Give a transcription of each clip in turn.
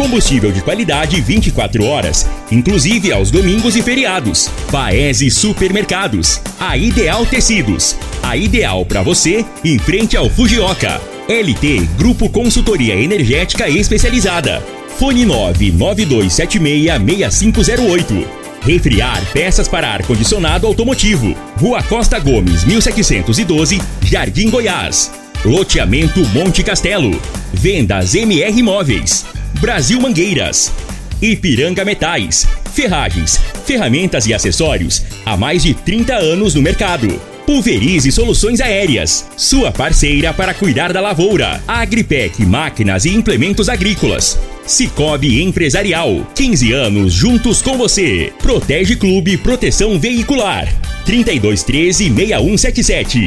Combustível de qualidade 24 horas, inclusive aos domingos e feriados. Paese Supermercados. A Ideal Tecidos. A ideal para você em frente ao Fujioka. LT Grupo Consultoria Energética Especializada. Fone 992766508. Refriar peças para ar-condicionado automotivo. Rua Costa Gomes, 1712, Jardim Goiás. Loteamento Monte Castelo. Vendas MR Móveis. Brasil Mangueiras. Ipiranga Metais. Ferragens, ferramentas e acessórios há mais de 30 anos no mercado. Pulverize Soluções Aéreas, sua parceira para cuidar da lavoura. Agripec Máquinas e Implementos Agrícolas. Cicobi Empresarial, 15 anos juntos com você. Protege Clube Proteção Veicular. 3213 6177.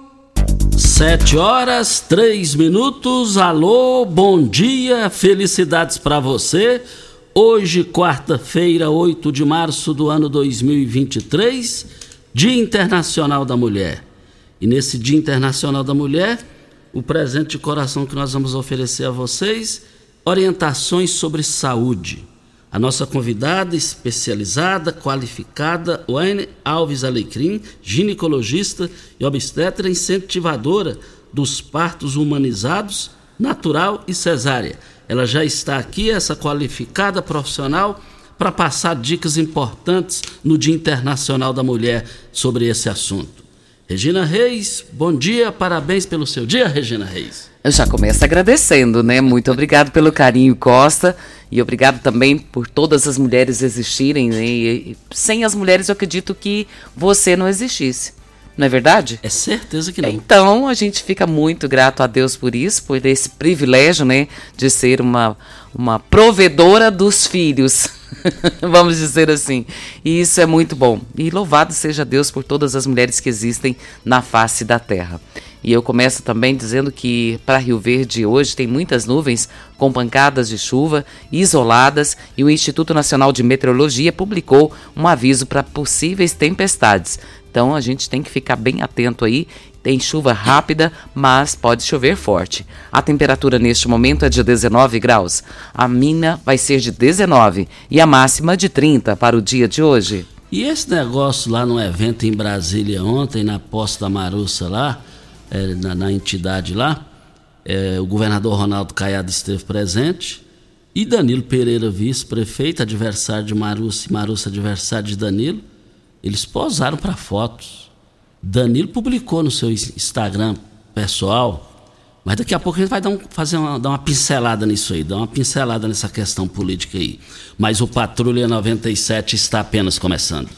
Sete horas, três minutos. Alô, bom dia, felicidades para você. Hoje, quarta-feira, 8 de março do ano 2023, Dia Internacional da Mulher. E nesse Dia Internacional da Mulher, o presente de coração que nós vamos oferecer a vocês, orientações sobre saúde. A nossa convidada especializada, qualificada, Wayne Alves Alecrim, ginecologista e obstetra incentivadora dos partos humanizados, natural e cesárea. Ela já está aqui, essa qualificada profissional, para passar dicas importantes no Dia Internacional da Mulher sobre esse assunto. Regina Reis, bom dia, parabéns pelo seu dia, Regina Reis. Eu já começo agradecendo, né? Muito obrigado pelo carinho, Costa. E obrigado também por todas as mulheres existirem. Né? E, sem as mulheres, eu acredito que você não existisse. Não é verdade? É certeza que não. Então, a gente fica muito grato a Deus por isso, por esse privilégio, né, de ser uma, uma provedora dos filhos. Vamos dizer assim. E isso é muito bom. E louvado seja Deus por todas as mulheres que existem na face da terra. E eu começo também dizendo que para Rio Verde hoje tem muitas nuvens com pancadas de chuva isoladas e o Instituto Nacional de Meteorologia publicou um aviso para possíveis tempestades. Então a gente tem que ficar bem atento aí. Tem chuva rápida, mas pode chover forte. A temperatura neste momento é de 19 graus. A mina vai ser de 19 e a máxima de 30 para o dia de hoje. E esse negócio lá no evento em Brasília ontem, na posta da Marussa lá, é, na, na, entidade lá, é, o governador Ronaldo Caiado esteve presente e Danilo Pereira, vice-prefeito, adversário de Marussa e Marussa adversário de Danilo, eles posaram para fotos. Danilo publicou no seu Instagram pessoal, mas daqui a pouco a gente vai dar um, fazer uma, dar uma pincelada nisso aí, dar uma pincelada nessa questão política aí. Mas o Patrulha 97 está apenas começando.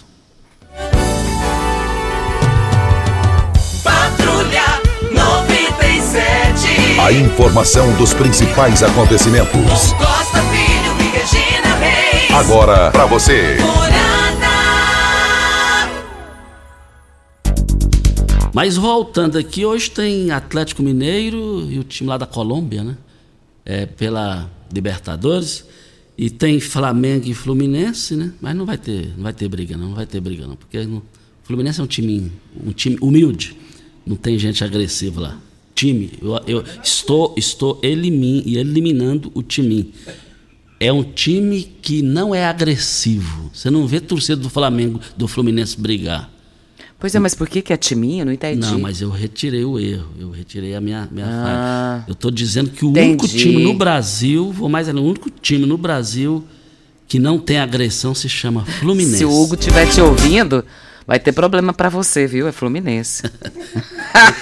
Patrulha 97. A informação dos principais acontecimentos. Costa Filho e Regina Reis. Agora para você. Mas voltando aqui, hoje tem Atlético Mineiro e o time lá da Colômbia, né? É, pela Libertadores. E tem Flamengo e Fluminense, né? Mas não vai ter, não vai ter briga, não, não vai ter briga, não. Porque o Fluminense é um time, um time humilde. Não tem gente agressiva lá. Time, eu, eu estou, estou elimin, eliminando o time. É um time que não é agressivo. Você não vê torcida do Flamengo, do Fluminense brigar. Pois é, mas por que, que é timinho? Não entendi. Não, mas eu retirei o erro. Eu retirei a minha, minha Ah, falha. Eu estou dizendo que o entendi. único time no Brasil, vou mais além, o único time no Brasil que não tem agressão se chama Fluminense. Se o Hugo estiver te ouvindo, vai ter problema para você, viu? É Fluminense.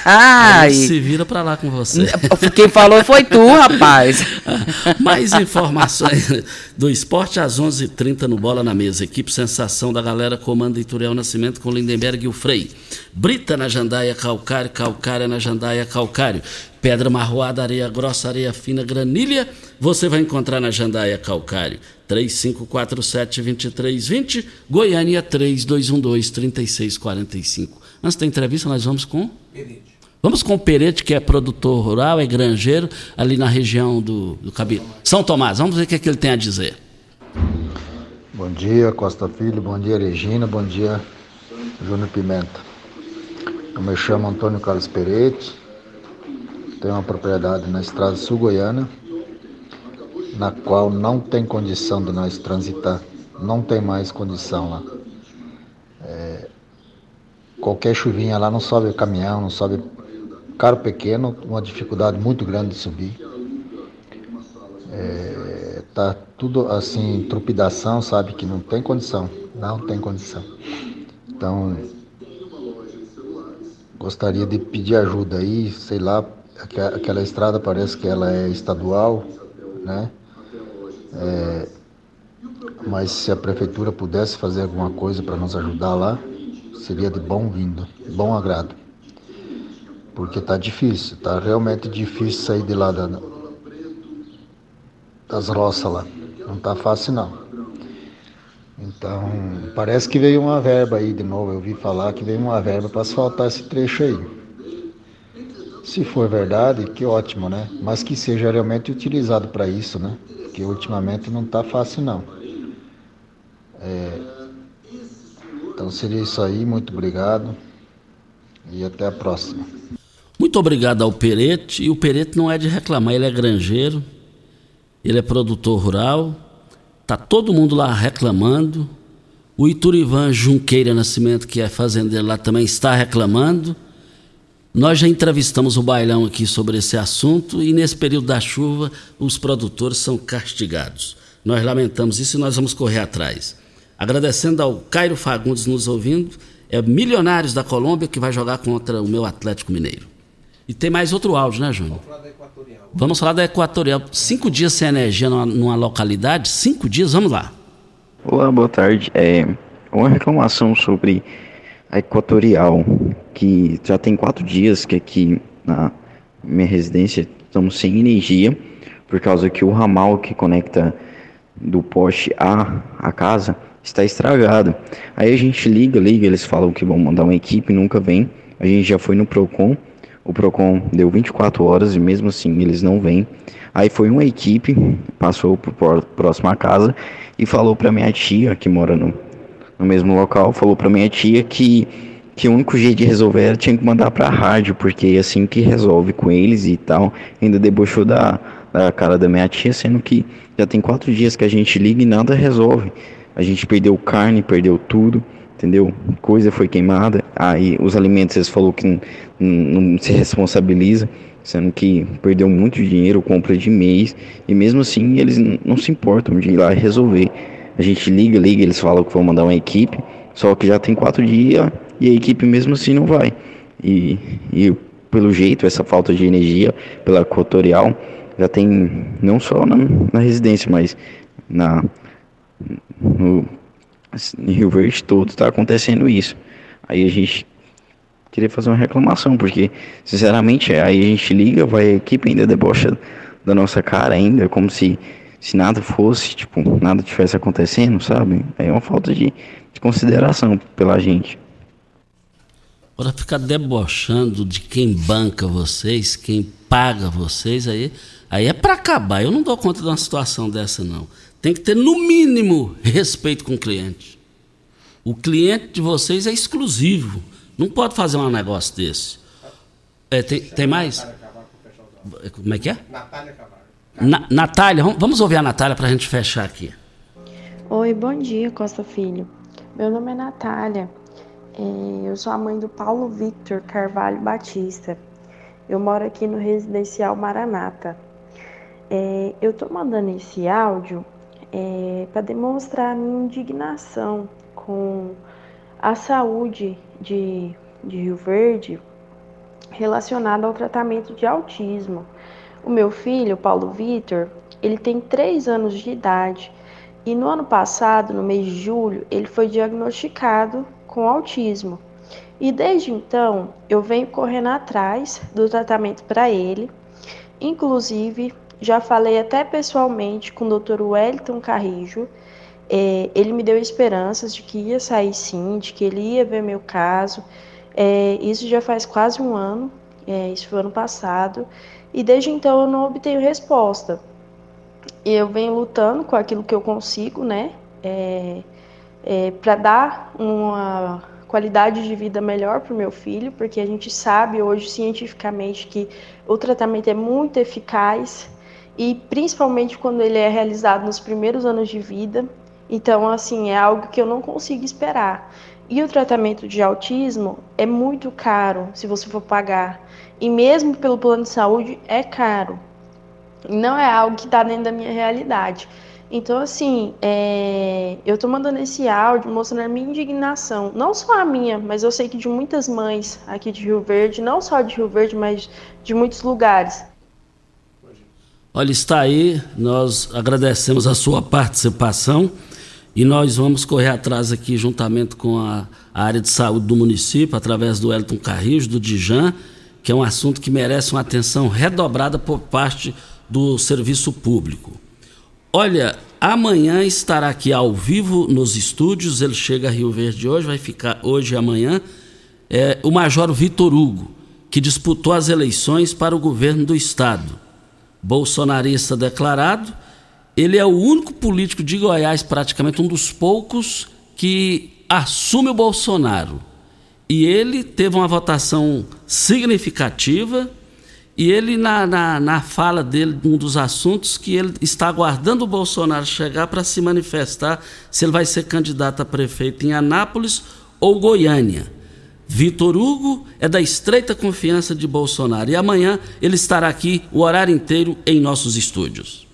Aí se vira para lá com você. Quem falou foi tu, rapaz. Mais informações do esporte às 11:30 h 30 no Bola na Mesa. Equipe Sensação da Galera comanda Ituriel Nascimento com Lindenberg e o Frei. Brita na Jandaia Calcário, Calcária na Jandaia Calcário. Pedra marroada, areia grossa, areia fina, granilha, você vai encontrar na Jandaia Calcário. 3547-2320, Goiânia 3212-3645. Antes da entrevista, nós vamos com. Perete. Vamos com o Perete, que é produtor rural, é granjeiro, ali na região do, do Cabi... São Tomás. Vamos ver o que, é que ele tem a dizer. Bom dia, Costa Filho. Bom dia, Regina. Bom dia, Júnior Pimenta. Eu me chamo Antônio Carlos Perete. Tenho uma propriedade na estrada sul-goiana, na qual não tem condição de nós transitar. Não tem mais condição lá. É, qualquer chuvinha lá não sobe o caminhão, não sobe carro pequeno, uma dificuldade muito grande de subir. É, tá tudo assim, trupidação, sabe, que não tem condição, não tem condição. Então, gostaria de pedir ajuda aí, sei lá, aquela estrada parece que ela é estadual, né? É, mas se a prefeitura pudesse fazer alguma coisa para nos ajudar lá, seria de bom vindo, bom agrado. Porque está difícil, está realmente difícil sair de lá da, das roças lá. Não está fácil não. Então, parece que veio uma verba aí de novo. Eu ouvi falar que veio uma verba para asfaltar esse trecho aí. Se for verdade, que ótimo, né? Mas que seja realmente utilizado para isso, né? Porque ultimamente não está fácil não. É, então seria isso aí, muito obrigado e até a próxima. Muito obrigado ao Perete, e o Perete não é de reclamar, ele é granjeiro, ele é produtor rural, tá todo mundo lá reclamando. O Iturivan Junqueira Nascimento, que é fazendeiro lá, também está reclamando. Nós já entrevistamos o bailão aqui sobre esse assunto e nesse período da chuva os produtores são castigados. Nós lamentamos isso e nós vamos correr atrás. Agradecendo ao Cairo Fagundes nos ouvindo, é Milionários da Colômbia que vai jogar contra o meu Atlético Mineiro. E tem mais outro áudio, né, Júnior? Vamos falar da Equatorial. Vamos falar da Equatorial. Cinco dias sem energia numa, numa localidade? Cinco dias? Vamos lá. Olá, boa tarde. É uma reclamação sobre a Equatorial, que já tem quatro dias que aqui na minha residência estamos sem energia, por causa que o ramal que conecta do poste a a casa está estragado. Aí a gente liga, liga, eles falam que vão mandar uma equipe, nunca vem. A gente já foi no Procon, o Procon deu 24 horas e mesmo assim eles não vêm. Aí foi uma equipe, passou por próxima casa e falou para minha tia que mora no, no mesmo local, falou para minha tia que que o único jeito de resolver era tinha que mandar para rádio, porque é assim que resolve com eles e tal. Ainda debochou da, da cara da minha tia, sendo que já tem quatro dias que a gente liga e nada resolve. A gente perdeu carne, perdeu tudo, entendeu? Coisa foi queimada. Aí os alimentos, eles falou que não, não se responsabiliza, sendo que perdeu muito dinheiro, compra de mês, e mesmo assim eles não se importam de ir lá resolver. A gente liga, liga, eles falam que vão mandar uma equipe, só que já tem quatro dias e a equipe mesmo assim não vai. E, e pelo jeito, essa falta de energia pela equatorial já tem não só na, na residência, mas na no, em Rio Verde todo está acontecendo isso. Aí a gente queria fazer uma reclamação, porque sinceramente aí a gente liga, vai a equipe ainda debocha da nossa cara ainda, como se, se nada fosse, tipo, nada tivesse acontecendo, sabe? É uma falta de, de consideração pela gente. Agora ficar debochando de quem banca vocês, quem paga vocês, aí, aí é para acabar. Eu não dou conta de uma situação dessa, não. Tem que ter, no mínimo, respeito com o cliente. O cliente de vocês é exclusivo. Não pode fazer um negócio desse. É, tem, tem mais? Como é que é? Natália Camargo. Na, Natália, vamos ouvir a Natália para a gente fechar aqui. Oi, bom dia, Costa Filho. Meu nome é Natália. Eu sou a mãe do Paulo Victor Carvalho Batista. Eu moro aqui no residencial Maranata. É, eu estou mandando esse áudio é, para demonstrar minha indignação com a saúde de, de Rio Verde relacionada ao tratamento de autismo. O meu filho, Paulo Vitor, ele tem três anos de idade e no ano passado, no mês de julho, ele foi diagnosticado com autismo. E desde então eu venho correndo atrás do tratamento para ele. Inclusive, já falei até pessoalmente com o Dr. Wellington Carrijo. É, ele me deu esperanças de que ia sair sim, de que ele ia ver meu caso. É, isso já faz quase um ano, é, isso foi ano passado, e desde então eu não obtenho resposta. Eu venho lutando com aquilo que eu consigo, né, é, é, para dar uma qualidade de vida melhor para o meu filho, porque a gente sabe hoje cientificamente que o tratamento é muito eficaz e principalmente quando ele é realizado nos primeiros anos de vida. Então, assim, é algo que eu não consigo esperar. E o tratamento de autismo é muito caro se você for pagar. E mesmo pelo plano de saúde é caro. Não é algo que está dentro da minha realidade. Então, assim, é... eu estou mandando esse áudio mostrando a minha indignação. Não só a minha, mas eu sei que de muitas mães aqui de Rio Verde, não só de Rio Verde, mas de muitos lugares. Olha, está aí, nós agradecemos a sua participação e nós vamos correr atrás aqui, juntamente com a, a área de saúde do município, através do Elton Carrijo, do Dijan, que é um assunto que merece uma atenção redobrada por parte do serviço público. Olha, amanhã estará aqui ao vivo nos estúdios, ele chega a Rio Verde hoje, vai ficar hoje e amanhã, é, o Major Vitor Hugo, que disputou as eleições para o governo do estado. Bolsonarista declarado, ele é o único político de Goiás, praticamente um dos poucos, que assume o Bolsonaro. E ele teve uma votação significativa e ele, na, na, na, fala dele, um dos assuntos, que ele está aguardando o Bolsonaro chegar para se manifestar se ele vai ser candidato a prefeito em Anápolis ou Goiânia. Vitor Hugo é da estreita confiança de Bolsonaro e amanhã ele estará aqui o horário inteiro em nossos estúdios.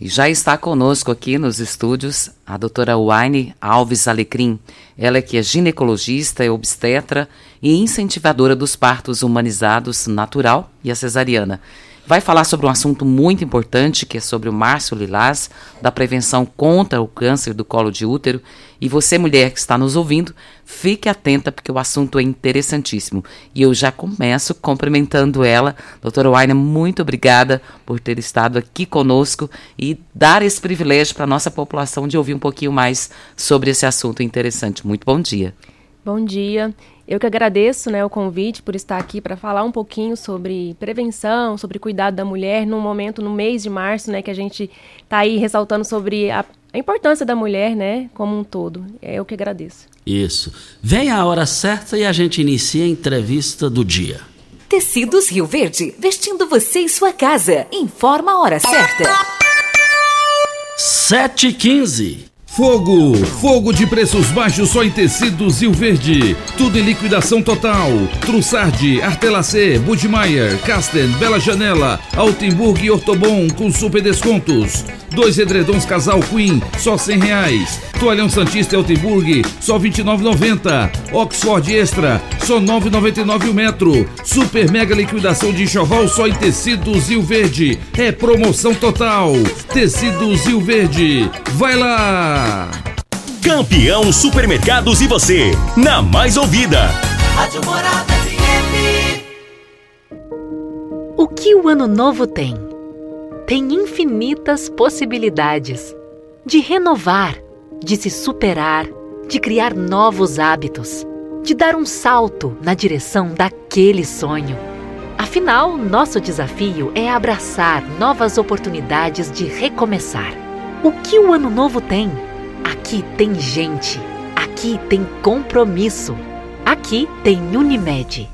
E já está conosco aqui nos estúdios a doutora Waine Alves Alecrim. Ela que é ginecologista, é obstetra e incentivadora dos partos humanizados natural e a cesariana vai falar sobre um assunto muito importante, que é sobre o Márcio Lilás, da prevenção contra o câncer do colo de útero. E você, mulher que está nos ouvindo, fique atenta, porque o assunto é interessantíssimo. E eu já começo cumprimentando ela. Doutora Waina, muito obrigada por ter estado aqui conosco e dar esse privilégio para a nossa população de ouvir um pouquinho mais sobre esse assunto interessante. Muito bom dia. Bom dia. Eu que agradeço né, o convite por estar aqui para falar um pouquinho sobre prevenção, sobre cuidado da mulher, num momento, no mês de março, né, que a gente está aí ressaltando sobre a, a, importância da mulher, né, como um todo. É eu que agradeço. Isso. Vem a hora certa e a gente inicia a entrevista do dia. Tecidos Rio Verde, vestindo você e sua casa. Informa a hora certa. 7h15. Fogo! Fogo de preços baixos só em tecidos Rio Verde. Tudo em liquidação total. Trussardi, Artelacê, Budmeier, Casten, Bela Janela, Altenburg e Ortobon com super descontos. Dois edredons casal Queen, só cem reais. Toalhão Santista Altenburg, só vinte e Oxford Extra, só nove noventa o metro. Super mega liquidação de enxoval só em tecidos Rio Verde. É promoção total. Tecidos Rio Verde. Vai lá! Campeão Supermercados e você, na mais ouvida. Rádio Morada FM. O que o ano novo tem? Tem infinitas possibilidades de renovar, de se superar, de criar novos hábitos, de dar um salto na direção daquele sonho. Afinal, nosso desafio é abraçar novas oportunidades de recomeçar. O que o ano novo tem? Aqui tem gente. Aqui tem compromisso. Aqui tem Unimed.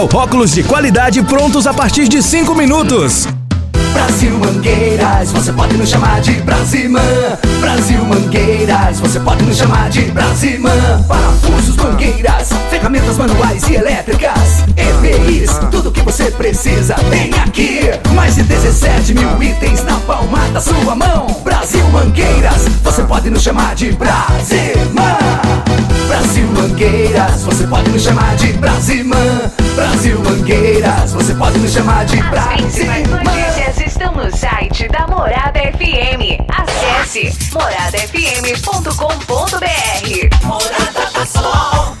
óculos de qualidade prontos a partir de 5 minutos. Brasil Mangueiras, você pode nos chamar de Brasimã. Brasil Mangueiras, você pode nos chamar de Brasimã. Parafusos, mangueiras, ferramentas manuais e elétricas. EPIs, tudo que você precisa tem aqui. Mais de 17 mil itens na palma da sua mão. Brasil Mangueiras, você pode nos chamar de Brasimã. Brasil Mangueiras, você pode nos chamar de Brasimã. Brasil Mangueiras, você pode nos chamar de As principais Brasimã. notícias estão no site da Morada FM. Acesse moradafm.com.br. Morada do Sol.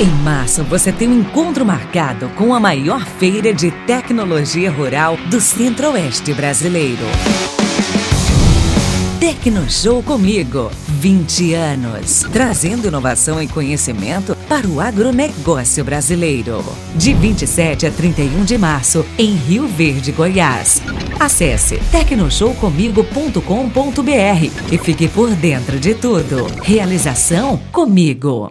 Em março, você tem um encontro marcado com a maior feira de tecnologia rural do Centro-Oeste brasileiro. Tecnoshow comigo, 20 anos, trazendo inovação e conhecimento para o agronegócio brasileiro. De 27 a 31 de março, em Rio Verde, Goiás. Acesse tecnoshowcomigo.com.br e fique por dentro de tudo. Realização comigo.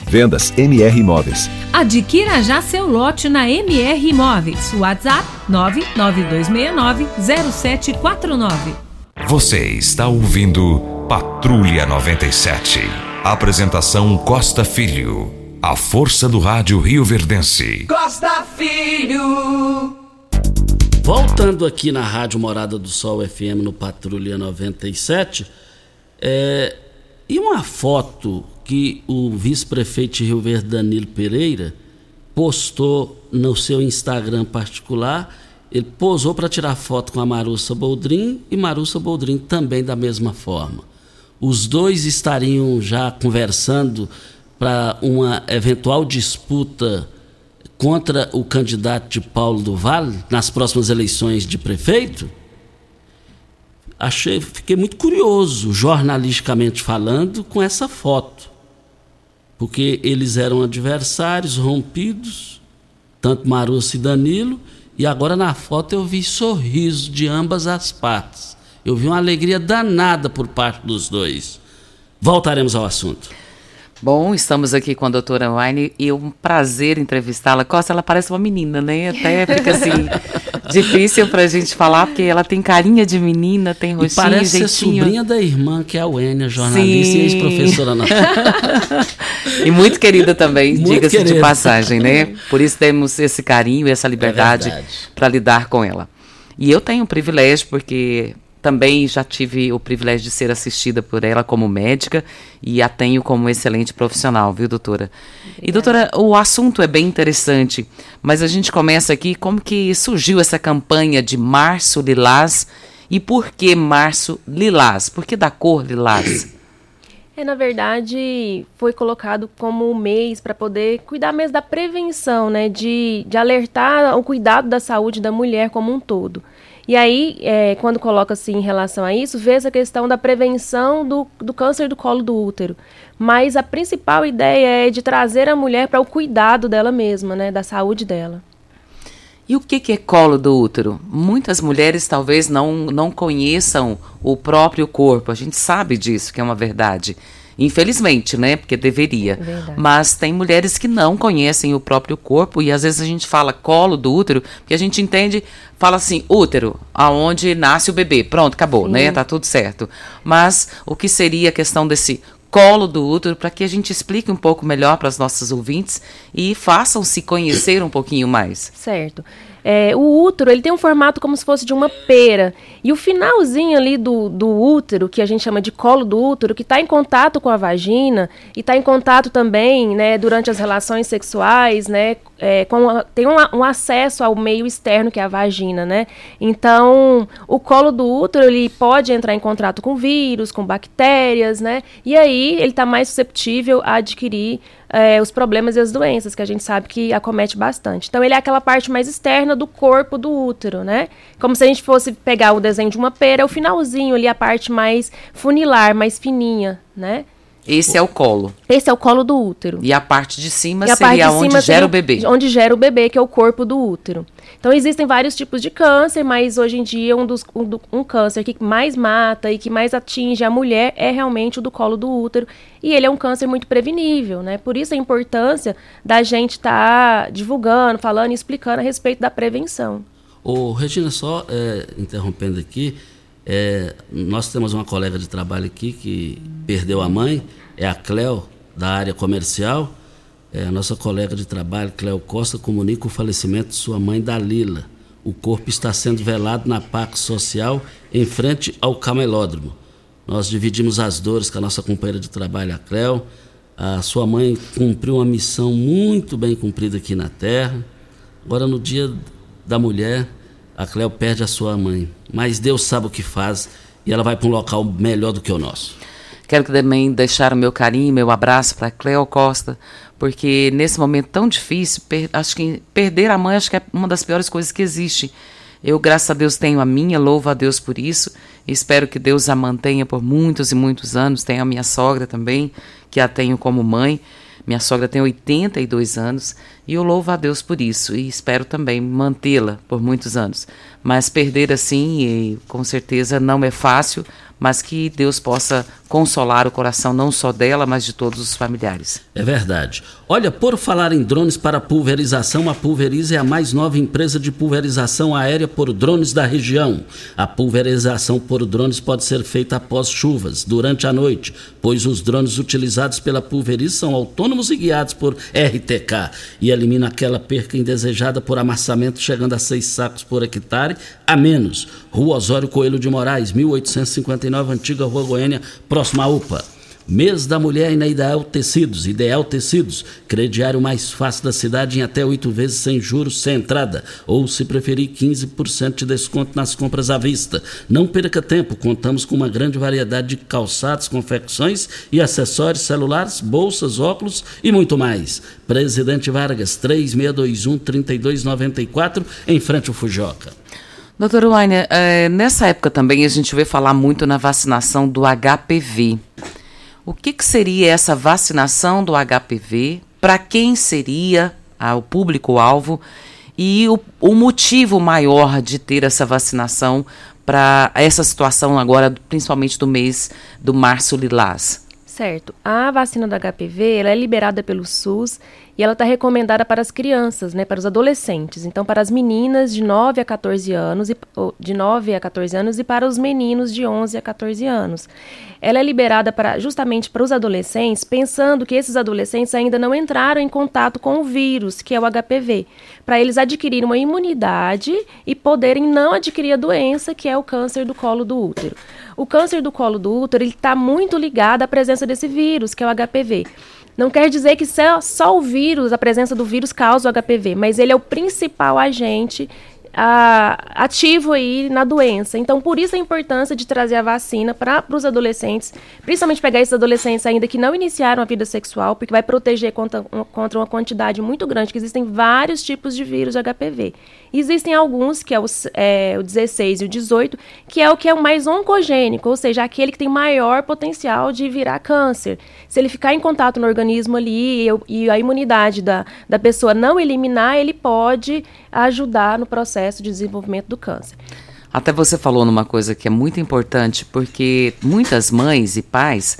Vendas MR Imóveis. Adquira já seu lote na MR Imóveis. WhatsApp 992690749. Você está ouvindo Patrulha 97. Apresentação Costa Filho. A força do rádio Rio Verdense. Costa Filho. Voltando aqui na Rádio Morada do Sol FM no Patrulha 97, é, e uma foto que o vice-prefeito Rio Verde, Danilo Pereira, postou no seu Instagram particular. Ele posou para tirar foto com a Marussa Boldrin e Marussa Boldrin também da mesma forma. Os dois estariam já conversando para uma eventual disputa contra o candidato de Paulo do Vale nas próximas eleições de prefeito? Achei, fiquei muito curioso, jornalisticamente falando, com essa foto. Porque eles eram adversários, rompidos, tanto Marussa e Danilo, e agora na foto eu vi sorriso de ambas as partes. Eu vi uma alegria danada por parte dos dois. Voltaremos ao assunto. Bom, estamos aqui com a doutora Wine e é um prazer entrevistá-la. Costa, ela parece uma menina, né? Até fica assim, difícil pra gente falar, porque ela tem carinha de menina, tem E rostinho, parece ser jeitinho. sobrinha da irmã, que é a Wênia, jornalista e ex-professora nossa. e muito querida também, diga-se de passagem, né? Por isso temos esse carinho e essa liberdade verdade. para lidar com ela. E eu tenho um privilégio, porque também já tive o privilégio de ser assistida por ela como médica e a tenho como excelente profissional, viu, doutora? E, doutora, o assunto é bem interessante, mas a gente começa aqui como que surgiu essa campanha de Março Lilás e por que Março Lilás? Por que da cor lilás? É, na verdade, foi colocado como um mês para poder cuidar mesmo da prevenção, né? De, de alertar o cuidado da saúde da mulher como um todo. E aí, é, quando coloca-se em relação a isso, vê essa questão da prevenção do, do câncer do colo do útero. Mas a principal ideia é de trazer a mulher para o cuidado dela mesma, né? Da saúde dela. E o que, que é colo do útero? Muitas mulheres talvez não, não conheçam o próprio corpo. A gente sabe disso, que é uma verdade. Infelizmente, né? Porque deveria. Verdade. Mas tem mulheres que não conhecem o próprio corpo e às vezes a gente fala colo do útero, porque a gente entende, fala assim, útero, aonde nasce o bebê. Pronto, acabou, Sim. né? Tá tudo certo. Mas o que seria a questão desse colo do útero para que a gente explique um pouco melhor para as nossas ouvintes e façam se conhecer um pouquinho mais. Certo. É, o útero ele tem um formato como se fosse de uma pera. E o finalzinho ali do, do útero, que a gente chama de colo do útero, que está em contato com a vagina e está em contato também né, durante as relações sexuais, né, é, com tem um, um acesso ao meio externo que é a vagina. Né? Então, o colo do útero ele pode entrar em contato com vírus, com bactérias, né? e aí ele está mais susceptível a adquirir é, os problemas e as doenças, que a gente sabe que acomete bastante. Então, ele é aquela parte mais externa do corpo do útero, né? Como se a gente fosse pegar o desenho de uma pera, é o finalzinho ali, a parte mais funilar, mais fininha, né? Esse é o colo. Esse é o colo do útero. E a parte de cima E seria de onde cima gera o bebê. Onde gera o bebê, que é o corpo do útero. Então, existem vários tipos de câncer, mas hoje em dia um, dos, um, um câncer que mais mata e que mais atinge a mulher é realmente o do colo do útero. E ele é um câncer muito prevenível, né? Por isso a importância da gente estar divulgando, falando e explicando a respeito da prevenção. Ô, Regina, só é, interrompendo aqui, é, nós temos uma colega de trabalho aqui que perdeu a mãe, é a Cleo, da área comercial. É, a nossa colega de trabalho, Cleo Costa, comunica o falecimento de sua mãe, Dalila. O corpo está sendo velado na PAC Social, em frente ao camelódromo. Nós dividimos as dores com a nossa companheira de trabalho, a Cleo. A sua mãe cumpriu uma missão muito bem cumprida aqui na Terra. Agora, no dia da mulher, a Cleo perde a sua mãe. Mas Deus sabe o que faz e ela vai para um local melhor do que o nosso. Quero também deixar o meu carinho, meu abraço para Cleo Costa, porque nesse momento tão difícil, acho que perder a mãe acho que é uma das piores coisas que existe. Eu, graças a Deus, tenho a minha, louvo a Deus por isso. Espero que Deus a mantenha por muitos e muitos anos. Tenho a minha sogra também, que a tenho como mãe. Minha sogra tem 82 anos e eu louvo a Deus por isso e espero também mantê-la por muitos anos. Mas perder assim, com certeza não é fácil, mas que Deus possa consolar o coração não só dela, mas de todos os familiares. É verdade. Olha, por falar em drones para pulverização, a Pulveriza é a mais nova empresa de pulverização aérea por drones da região. A pulverização por drones pode ser feita após chuvas, durante a noite, pois os drones utilizados pela Pulveriza são autônomos e guiados por RTK e elimina aquela perca indesejada por amassamento chegando a seis sacos por hectare a menos. Rua Osório Coelho de Moraes, 1859, antiga Rua Goiânia, próxima à UPA. Mês da Mulher na Ideal Tecidos. Ideal Tecidos, crediário mais fácil da cidade em até oito vezes sem juros, sem entrada. Ou, se preferir, 15% de desconto nas compras à vista. Não perca tempo, contamos com uma grande variedade de calçados, confecções e acessórios celulares, bolsas, óculos e muito mais. Presidente Vargas, 3621-3294, em frente ao Fujoca. Doutora Wainer, eh, nessa época também a gente vê falar muito na vacinação do HPV. O que, que seria essa vacinação do HPV? Para quem seria ah, o público-alvo? E o, o motivo maior de ter essa vacinação para essa situação agora, principalmente do mês do março lilás? Certo. A vacina do HPV ela é liberada pelo SUS e ela está recomendada para as crianças, né, para os adolescentes. Então, para as meninas de 9 a 14 anos e de 9 a 14 anos e para os meninos de 11 a 14 anos. Ela é liberada para justamente para os adolescentes, pensando que esses adolescentes ainda não entraram em contato com o vírus, que é o HPV, para eles adquirirem uma imunidade e poderem não adquirir a doença, que é o câncer do colo do útero. O câncer do colo do útero está muito ligado à presença desse vírus, que é o HPV. Não quer dizer que só, só o vírus, a presença do vírus causa o HPV, mas ele é o principal agente ativo aí na doença. Então, por isso a importância de trazer a vacina para os adolescentes, principalmente pegar esses adolescentes ainda que não iniciaram a vida sexual, porque vai proteger contra, contra uma quantidade muito grande, que existem vários tipos de vírus de HPV. Existem alguns, que é o, é o 16 e o 18, que é o que é o mais oncogênico, ou seja, aquele que tem maior potencial de virar câncer. Se ele ficar em contato no organismo ali e, e a imunidade da, da pessoa não eliminar, ele pode ajudar no processo de desenvolvimento do câncer. Até você falou numa coisa que é muito importante, porque muitas mães e pais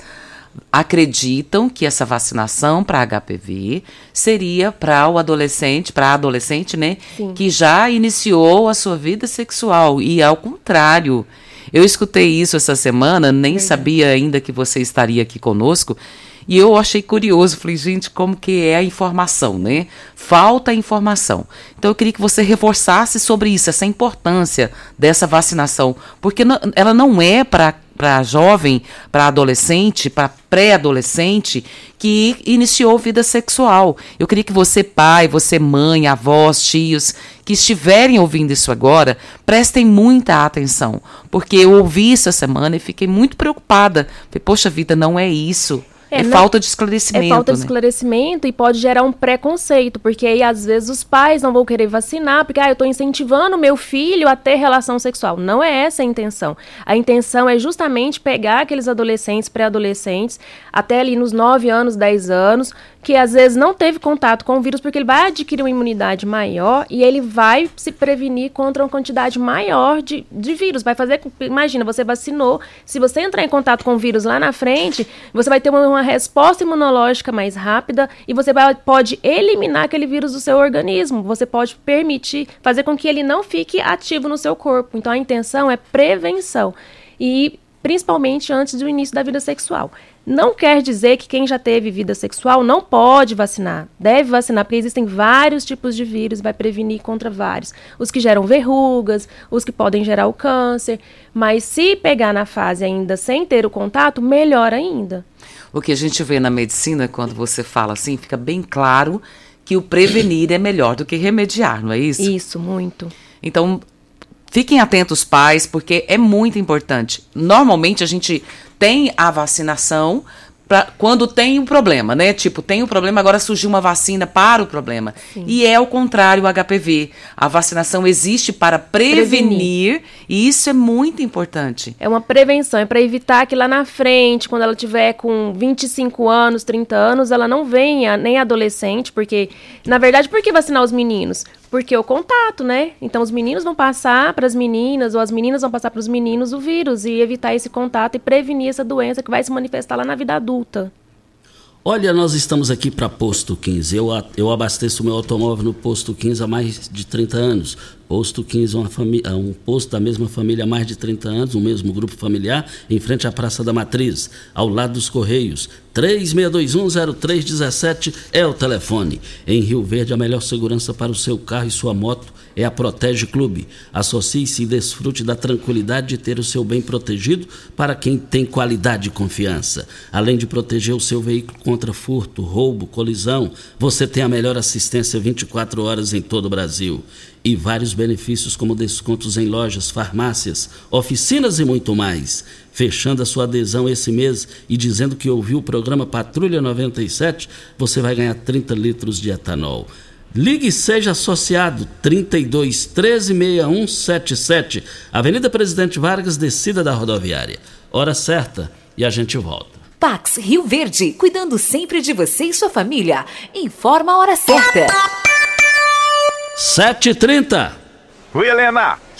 acreditam que essa vacinação para HPV seria para o adolescente, para a adolescente, né, Sim. que já iniciou a sua vida sexual e ao contrário. Eu escutei isso essa semana, nem sabia ainda que você estaria aqui conosco. E eu achei curioso, falei, gente, como que é a informação, né? Falta informação. Então eu queria que você reforçasse sobre isso, essa importância dessa vacinação, porque ela não é para para jovem, para adolescente, para pré-adolescente que iniciou vida sexual. Eu queria que você, pai, você, mãe, avós, tios, que estiverem ouvindo isso agora, prestem muita atenção, porque eu ouvi isso essa semana e fiquei muito preocupada. Falei, Poxa vida, não é isso. É, não- falta de esclarecimento. É falta de né? esclarecimento e pode gerar um preconceito, porque aí às vezes os pais não vão querer vacinar, porque ah, eu estou incentivando meu filho a ter relação sexual. Não é essa a intenção. A intenção é justamente pegar aqueles adolescentes, pré-adolescentes, até ali nos 9 anos, 10 anos, que às vezes não teve contato com o vírus, porque ele vai adquirir uma imunidade maior e ele vai se prevenir contra uma quantidade maior de, de vírus. Vai fazer. Imagina, você vacinou. Se você entrar em contato com o vírus lá na frente, você vai ter uma, uma resposta imunológica mais rápida e você vai- pode eliminar aquele vírus do seu organismo. Você pode permitir, fazer com que ele não fique ativo no seu corpo. Então a intenção é prevenção. E principalmente antes do início da vida sexual. Não quer dizer que quem já teve vida sexual não pode vacinar. Deve vacinar, porque existem vários tipos de vírus, vai prevenir contra vários. Os que geram verrugas, os que podem gerar o câncer. Mas se pegar na fase ainda sem ter o contato, melhor ainda. O que a gente vê na medicina, quando você fala assim, fica bem claro que o prevenir é melhor do que remediar, não é isso? Isso, muito. Então, fiquem atentos, pais, porque é muito importante. Normalmente a gente tem a vacinação pra quando tem um problema, né? Tipo, tem um problema, agora surgiu uma vacina para o problema. E é o contrário o HPV. A vacinação existe para prevenir, e isso é muito importante. É uma prevenção, é para evitar que lá na frente, quando ela tiver com 25 anos, 30 anos, ela não venha nem adolescente, porque, na verdade, por que vacinar os meninos? Porque o contato, né? Então os meninos vão passar para as meninas, ou as meninas vão passar para os meninos o vírus, e evitar esse contato e prevenir essa doença que vai se manifestar lá na vida adulta. Olha, nós estamos aqui para Posto 15. Eu, eu abasteço meu automóvel no Posto 15 há mais de 30 anos. Posto 15 é uma famí- é um posto da mesma família há mais de 30 anos, o mesmo grupo familiar, em frente à Praça da Matriz, ao lado dos Correios. 36210317 é o telefone. Em Rio Verde, a melhor segurança para o seu carro e sua moto é a Protege Clube. Associe-se e desfrute da tranquilidade de ter o seu bem protegido para quem tem qualidade e confiança. Além de proteger o seu veículo contra furto, roubo, colisão, você tem a melhor assistência 24 horas em todo o Brasil. E vários benefícios como descontos em lojas, farmácias, oficinas e muito mais. Fechando a sua adesão esse mês e dizendo que ouviu o programa Patrulha 97, você vai ganhar 30 litros de etanol. Ligue e seja associado 32 13 6177, Avenida Presidente Vargas, descida da rodoviária. Hora certa e a gente volta. Pax Rio Verde, cuidando sempre de você e sua família. Informa a hora certa. 7h30. Oi, Helena!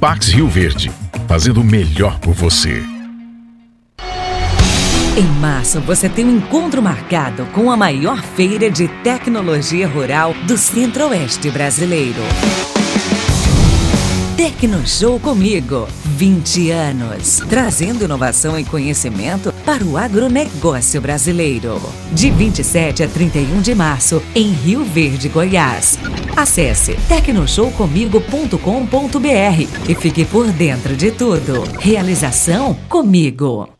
Pax Rio Verde, fazendo o melhor por você. Em março, você tem um encontro marcado com a maior feira de tecnologia rural do Centro-Oeste brasileiro. Tecnoshow comigo, 20 anos, trazendo inovação e conhecimento para o agronegócio brasileiro. De 27 a 31 de março, em Rio Verde, Goiás. Acesse tecnoshowcomigo.com.br e fique por dentro de tudo. Realização comigo.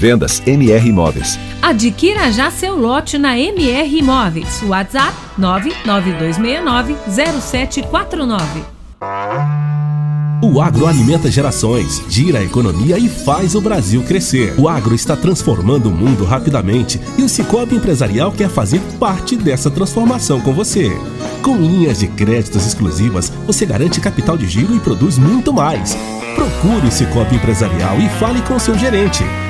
Vendas MR Imóveis. Adquira já seu lote na MR Imóveis. WhatsApp 992690749. O agro alimenta gerações, gira a economia e faz o Brasil crescer. O agro está transformando o mundo rapidamente e o Cicobi Empresarial quer fazer parte dessa transformação com você. Com linhas de créditos exclusivas, você garante capital de giro e produz muito mais. Procure o Cicobi Empresarial e fale com seu gerente,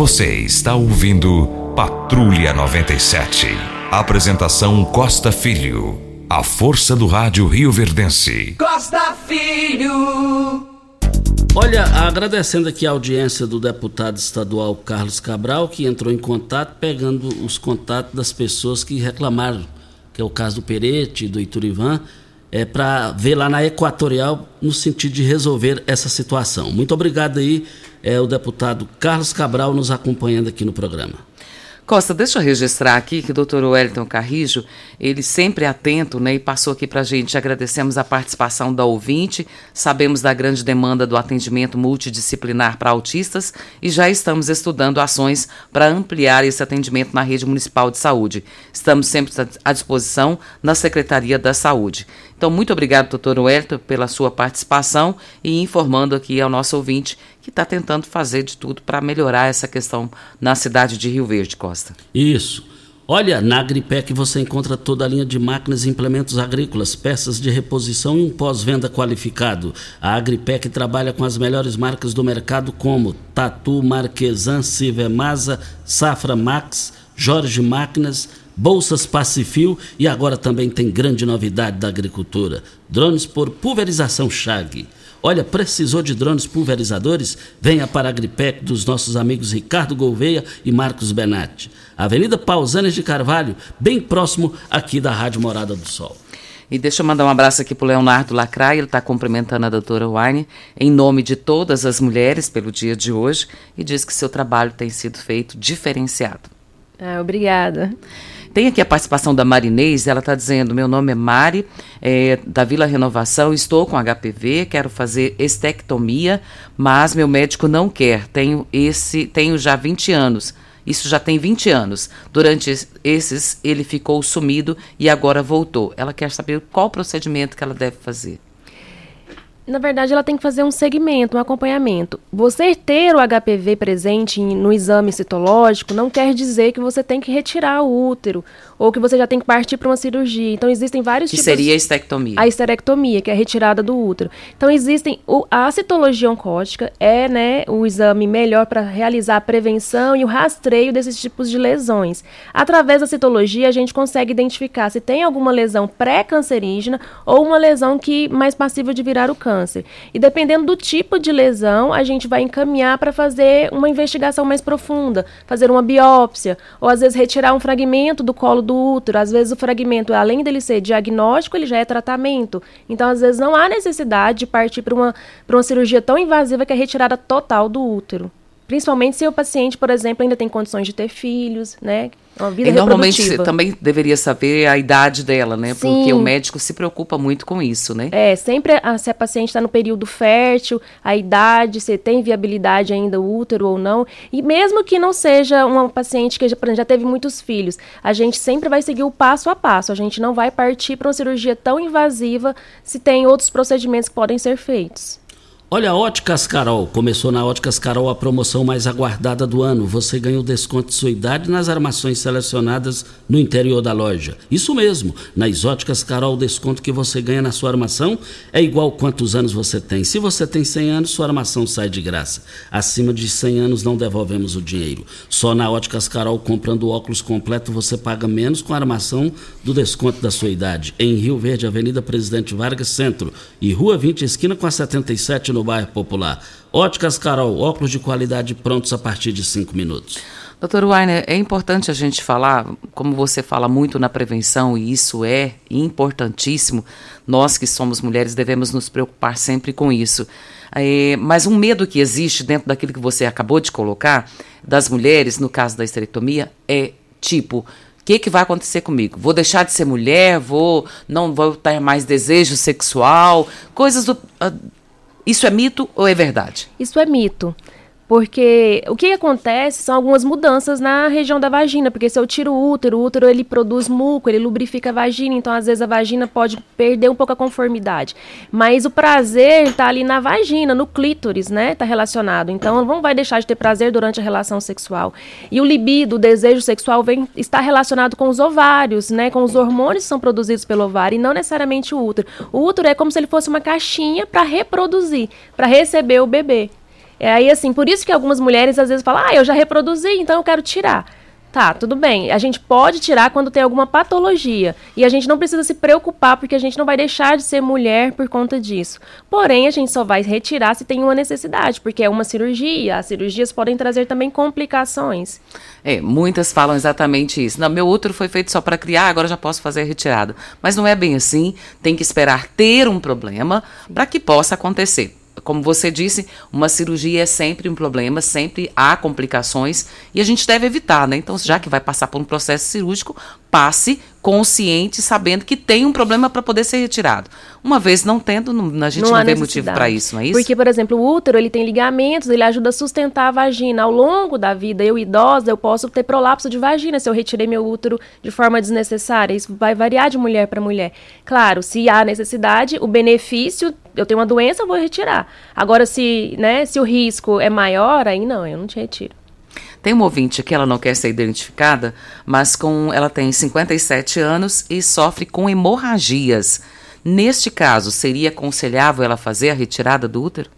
Você está ouvindo Patrulha 97. Apresentação Costa Filho. A força do rádio Rio Verdense. Costa Filho. Olha, agradecendo aqui a audiência do deputado estadual Carlos Cabral, que entrou em contato, pegando os contatos das pessoas que reclamaram, que é o caso do Perete e do Iturivan, é, para ver lá na Equatorial no sentido de resolver essa situação. Muito obrigado aí, é, o deputado Carlos Cabral nos acompanhando aqui no programa. Costa, deixa eu registrar aqui que o doutor Wellington Carrijo, ele sempre atento, né, e passou aqui para a gente. Agradecemos a participação da ouvinte, sabemos da grande demanda do atendimento multidisciplinar para autistas e já estamos estudando ações para ampliar esse atendimento na rede municipal de saúde. Estamos sempre à disposição na Secretaria da Saúde. Então, muito obrigado, doutor Wellington, pela sua participação e informando aqui ao nosso ouvinte que está tentando fazer de tudo para melhorar essa questão na cidade de Rio Verde, Costa. Isso. Olha, na Agripec você encontra toda a linha de máquinas e implementos agrícolas, peças de reposição e um pós-venda qualificado. A Agripec trabalha com as melhores marcas do mercado como Tatu, Marquesan, Sivemasa, Safra Max, Jorge Máquinas, Bolsas Pacifil e agora também tem grande novidade da agricultura: drones por pulverização Chag. Olha, precisou de drones pulverizadores? Venha para a Agripec dos nossos amigos Ricardo Gouveia e Marcos Benatti. Avenida Pausanes de Carvalho, bem próximo aqui da Rádio Morada do Sol. E deixa eu mandar um abraço aqui para o Leonardo Lacraia, ele está cumprimentando a doutora Wine em nome de todas as mulheres pelo dia de hoje e diz que seu trabalho tem sido feito diferenciado. Ah, obrigada. Tem aqui a participação da Marinês, ela está dizendo: meu nome é Mari, é, da Vila Renovação, estou com HPV, quero fazer estectomia, mas meu médico não quer. Tenho esse, tenho já 20 anos Isso já tem 20 anos. Durante esses, ele ficou sumido e agora voltou. Ela quer saber qual procedimento que ela deve fazer. Na verdade, ela tem que fazer um segmento, um acompanhamento. Você ter o HPV presente no exame citológico não quer dizer que você tem que retirar o útero ou que você já tem que partir para uma cirurgia. Então, existem vários que tipos. seria a esterectomia. A esterectomia, que é a retirada do útero. Então, existem. O, a citologia oncótica é né, o exame melhor para realizar a prevenção e o rastreio desses tipos de lesões. Através da citologia, a gente consegue identificar se tem alguma lesão pré-cancerígena ou uma lesão que mais passível de virar o câncer. E dependendo do tipo de lesão, a gente vai encaminhar para fazer uma investigação mais profunda, fazer uma biópsia, ou às vezes retirar um fragmento do colo do útero. Às vezes o fragmento, além dele ser diagnóstico, ele já é tratamento. Então, às vezes, não há necessidade de partir para uma, uma cirurgia tão invasiva que é a retirada total do útero. Principalmente se o paciente, por exemplo, ainda tem condições de ter filhos, né? Uma vida e normalmente você também deveria saber a idade dela, né? Sim. Porque o médico se preocupa muito com isso, né? É, sempre a, se a paciente está no período fértil, a idade, se tem viabilidade ainda o útero ou não. E mesmo que não seja uma paciente que já, já teve muitos filhos, a gente sempre vai seguir o passo a passo. A gente não vai partir para uma cirurgia tão invasiva se tem outros procedimentos que podem ser feitos. Olha, Óticas Carol. Começou na Óticas Carol a promoção mais aguardada do ano. Você ganha o desconto de sua idade nas armações selecionadas no interior da loja. Isso mesmo. Nas Óticas Carol, o desconto que você ganha na sua armação é igual quantos anos você tem. Se você tem 100 anos, sua armação sai de graça. Acima de 100 anos, não devolvemos o dinheiro. Só na Óticas Carol, comprando óculos completo, você paga menos com a armação do desconto da sua idade. Em Rio Verde, Avenida Presidente Vargas Centro e Rua 20, esquina com a 77 no bairro Popular. Óticas Carol, óculos de qualidade prontos a partir de 5 minutos. Doutor Weiner, é importante a gente falar, como você fala muito na prevenção, e isso é importantíssimo, nós que somos mulheres devemos nos preocupar sempre com isso. É, mas um medo que existe dentro daquilo que você acabou de colocar, das mulheres, no caso da esterectomia, é tipo, o que, que vai acontecer comigo? Vou deixar de ser mulher? Vou não vou ter mais desejo sexual? Coisas do. Isso é mito ou é verdade? Isso é mito. Porque o que acontece são algumas mudanças na região da vagina, porque se eu tiro o útero, o útero ele produz muco, ele lubrifica a vagina, então às vezes a vagina pode perder um pouco a conformidade. Mas o prazer está ali na vagina, no clítoris, né? Está relacionado. Então não vai deixar de ter prazer durante a relação sexual. E o libido, o desejo sexual, vem, está relacionado com os ovários, né? Com os hormônios que são produzidos pelo ovário e não necessariamente o útero. O útero é como se ele fosse uma caixinha para reproduzir, para receber o bebê. É aí assim, por isso que algumas mulheres às vezes falam: "Ah, eu já reproduzi, então eu quero tirar". Tá, tudo bem. A gente pode tirar quando tem alguma patologia. E a gente não precisa se preocupar, porque a gente não vai deixar de ser mulher por conta disso. Porém, a gente só vai retirar se tem uma necessidade, porque é uma cirurgia. As cirurgias podem trazer também complicações. É, muitas falam exatamente isso. Não, meu útero foi feito só para criar, agora já posso fazer a retirada. Mas não é bem assim. Tem que esperar ter um problema para que possa acontecer como você disse, uma cirurgia é sempre um problema, sempre há complicações e a gente deve evitar, né? Então, já que vai passar por um processo cirúrgico, passe consciente, sabendo que tem um problema para poder ser retirado. Uma vez não tendo, não, a gente não, não vê motivo para isso, não é isso? Porque, por exemplo, o útero, ele tem ligamentos, ele ajuda a sustentar a vagina. Ao longo da vida, eu idosa, eu posso ter prolapso de vagina se eu retirei meu útero de forma desnecessária. Isso vai variar de mulher para mulher. Claro, se há necessidade, o benefício, eu tenho uma doença, eu vou retirar. Agora, se, né, se o risco é maior, aí não, eu não te retiro. Tem uma ouvinte que ela não quer ser identificada, mas com ela tem 57 anos e sofre com hemorragias. Neste caso, seria aconselhável ela fazer a retirada do útero?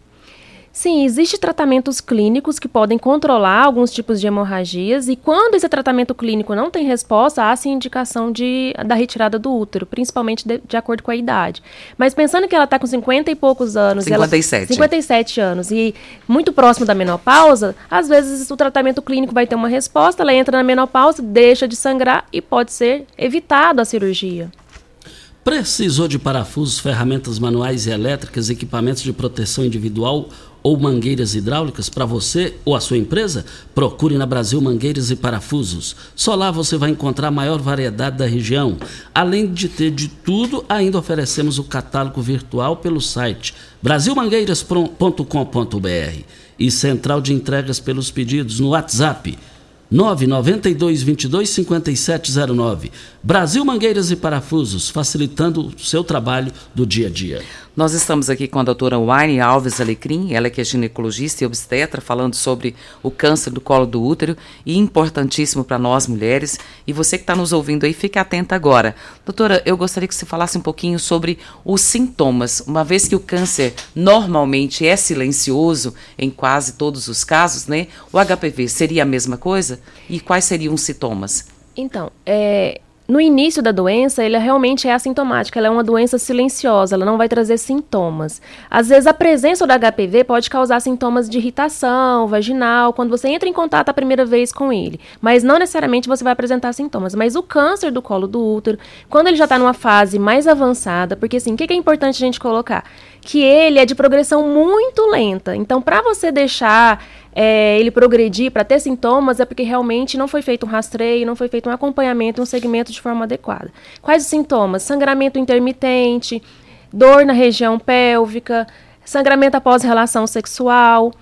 Sim, existem tratamentos clínicos que podem controlar alguns tipos de hemorragias e quando esse tratamento clínico não tem resposta, há sim indicação de, da retirada do útero, principalmente de, de acordo com a idade. Mas pensando que ela está com 50 e poucos anos... 57. Ela, 57 anos e muito próximo da menopausa, às vezes o tratamento clínico vai ter uma resposta, ela entra na menopausa, deixa de sangrar e pode ser evitado a cirurgia. Precisou de parafusos, ferramentas manuais e elétricas, equipamentos de proteção individual ou mangueiras hidráulicas para você ou a sua empresa? Procure na Brasil Mangueiras e Parafusos. Só lá você vai encontrar a maior variedade da região. Além de ter de tudo, ainda oferecemos o catálogo virtual pelo site brasilmangueiras.com.br e central de entregas pelos pedidos no WhatsApp 992 22 5709. Brasil Mangueiras e Parafusos, facilitando o seu trabalho do dia a dia. Nós estamos aqui com a doutora Wayne Alves Alecrim, ela que é ginecologista e obstetra, falando sobre o câncer do colo do útero e importantíssimo para nós mulheres. E você que está nos ouvindo aí, fique atenta agora. Doutora, eu gostaria que você falasse um pouquinho sobre os sintomas. Uma vez que o câncer normalmente é silencioso em quase todos os casos, né? O HPV seria a mesma coisa? E quais seriam os sintomas? Então, é, no início da doença, ela realmente é assintomática, ela é uma doença silenciosa, ela não vai trazer sintomas. Às vezes, a presença do HPV pode causar sintomas de irritação vaginal, quando você entra em contato a primeira vez com ele. Mas não necessariamente você vai apresentar sintomas. Mas o câncer do colo do útero, quando ele já está numa fase mais avançada, porque assim, o que é importante a gente colocar? Que ele é de progressão muito lenta. Então, para você deixar é, ele progredir para ter sintomas é porque realmente não foi feito um rastreio, não foi feito um acompanhamento, um segmento de forma adequada. Quais os sintomas? Sangramento intermitente, dor na região pélvica, sangramento após relação sexual,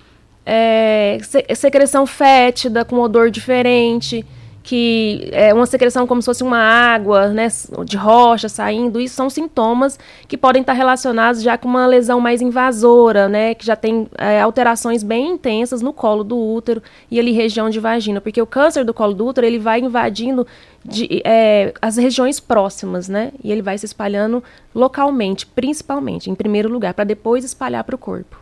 é, secreção fétida com odor diferente que é uma secreção como se fosse uma água, né, de rocha saindo, isso são sintomas que podem estar relacionados já com uma lesão mais invasora, né, que já tem é, alterações bem intensas no colo do útero e ali região de vagina, porque o câncer do colo do útero ele vai invadindo de, é, as regiões próximas, né, e ele vai se espalhando localmente, principalmente, em primeiro lugar, para depois espalhar para o corpo.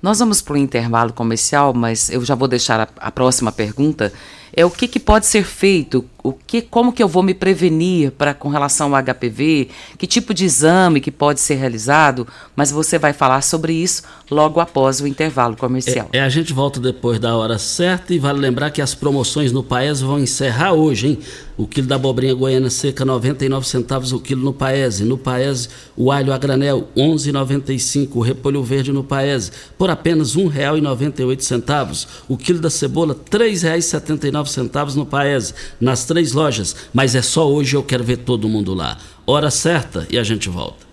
Nós vamos para o intervalo comercial, mas eu já vou deixar a, a próxima pergunta é o que, que pode ser feito, o que, como que eu vou me prevenir para com relação ao HPV, que tipo de exame que pode ser realizado, mas você vai falar sobre isso logo após o intervalo comercial. É, é a gente volta depois da hora certa e vale lembrar que as promoções no Paes vão encerrar hoje, hein? O quilo da abobrinha goiana seca 99 centavos o quilo no Paese. No Paese, o alho a granel 11,95, o repolho verde no Paese por apenas R$ 1,98. O quilo da cebola R$ 3,79 no Paese. Nas três lojas, mas é só hoje eu quero ver todo mundo lá. Hora certa e a gente volta.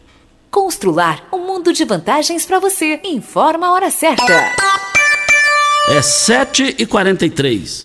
Constrular um mundo de vantagens para você. Informa a hora certa. É 7 e 43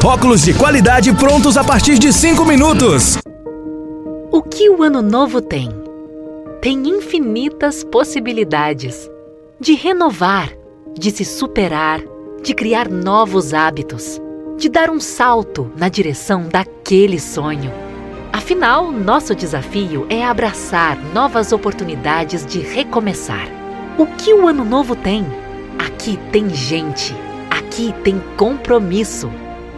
Óculos de qualidade prontos a partir de 5 minutos. O que o ano novo tem? Tem infinitas possibilidades de renovar, de se superar, de criar novos hábitos, de dar um salto na direção daquele sonho. Afinal, nosso desafio é abraçar novas oportunidades de recomeçar. O que o ano novo tem? Aqui tem gente, aqui tem compromisso.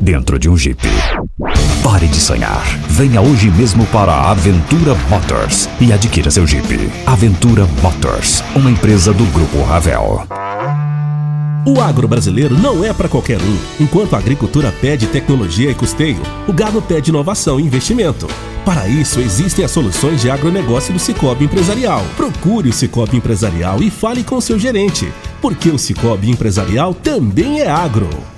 dentro de um Jeep. Pare de sonhar. Venha hoje mesmo para a Aventura Motors e adquira seu Jeep. Aventura Motors, uma empresa do Grupo Ravel. O agro brasileiro não é para qualquer um. Enquanto a agricultura pede tecnologia e custeio, o gado pede inovação e investimento. Para isso, existem as soluções de agronegócio do Cicobi Empresarial. Procure o Cicobi Empresarial e fale com seu gerente, porque o Cicobi Empresarial também é agro.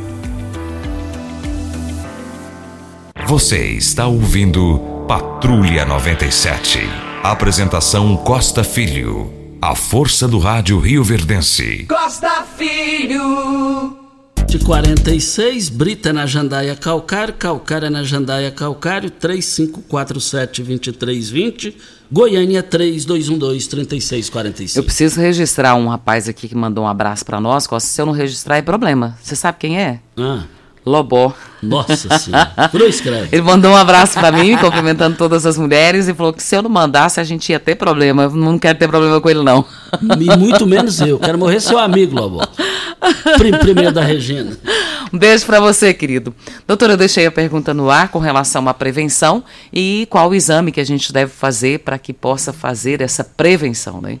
Você está ouvindo Patrulha 97. Apresentação Costa Filho. A força do rádio Rio Verdense. Costa Filho. De 46, Brita na Jandaia Calcário, Calcário na Jandaia Calcário, 3547-2320, Goiânia 3212-3645. Eu preciso registrar um rapaz aqui que mandou um abraço para nós. Costa, Se eu não registrar, é problema. Você sabe quem é? Ah. Lobó. Nossa senhora. Cruz credo. Ele mandou um abraço pra mim, cumprimentando todas as mulheres, e falou que se eu não mandasse, a gente ia ter problema. Eu não quero ter problema com ele, não. E muito menos eu. Quero morrer seu amigo. Prim- Primeiro da Regina. Um beijo pra você, querido. Doutora, eu deixei a pergunta no ar com relação à prevenção e qual o exame que a gente deve fazer para que possa fazer essa prevenção, né?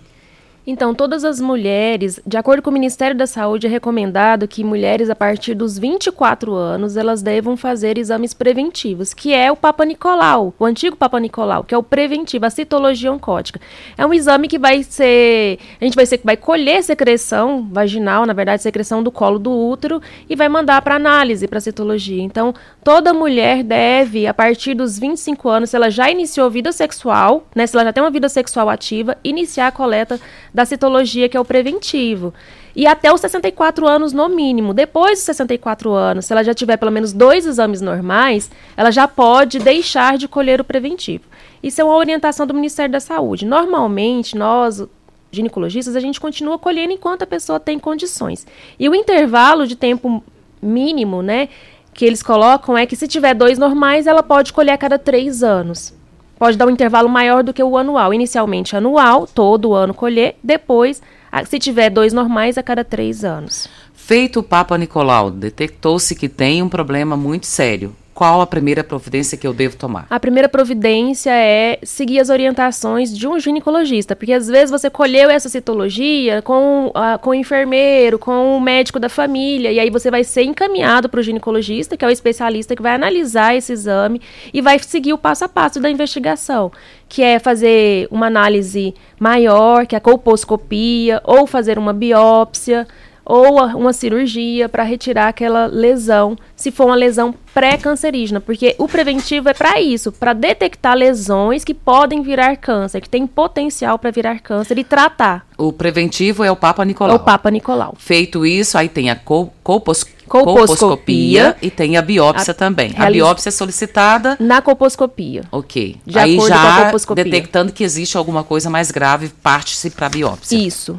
Então, todas as mulheres, de acordo com o Ministério da Saúde, é recomendado que mulheres a partir dos 24 anos, elas devam fazer exames preventivos, que é o Papa Nicolau, o antigo Papa Nicolau, que é o preventivo, a citologia oncótica. É um exame que vai ser, a gente vai ser vai colher secreção vaginal, na verdade, secreção do colo do útero e vai mandar para análise, para citologia. Então, toda mulher deve, a partir dos 25 anos, se ela já iniciou vida sexual, né, se ela já tem uma vida sexual ativa, iniciar a coleta da citologia, que é o preventivo. E até os 64 anos no mínimo. Depois dos 64 anos, se ela já tiver pelo menos dois exames normais, ela já pode deixar de colher o preventivo. Isso é uma orientação do Ministério da Saúde. Normalmente, nós, ginecologistas, a gente continua colhendo enquanto a pessoa tem condições. E o intervalo de tempo mínimo, né, que eles colocam é que se tiver dois normais, ela pode colher a cada três anos. Pode dar um intervalo maior do que o anual. Inicialmente anual, todo ano colher, depois, se tiver dois normais, a cada três anos. Feito o Papa Nicolau, detectou-se que tem um problema muito sério. Qual a primeira providência que eu devo tomar? A primeira providência é seguir as orientações de um ginecologista, porque às vezes você colheu essa citologia com, ah, com o enfermeiro, com o médico da família, e aí você vai ser encaminhado para o ginecologista, que é o especialista que vai analisar esse exame e vai seguir o passo a passo da investigação, que é fazer uma análise maior, que é a colposcopia, ou fazer uma biópsia ou uma cirurgia para retirar aquela lesão, se for uma lesão pré-cancerígena, porque o preventivo é para isso, para detectar lesões que podem virar câncer, que tem potencial para virar câncer e tratar. O preventivo é o Papa Nicolau. É o Papa Nicolau. Feito isso, aí tem a col colpos Colposcopia. e tem a biópsia A- também. A biópsia é solicitada Na colposcopia. Ok. De aí já colposcopia. detectando que existe alguma coisa mais grave, parte-se para a biópsia. Isso.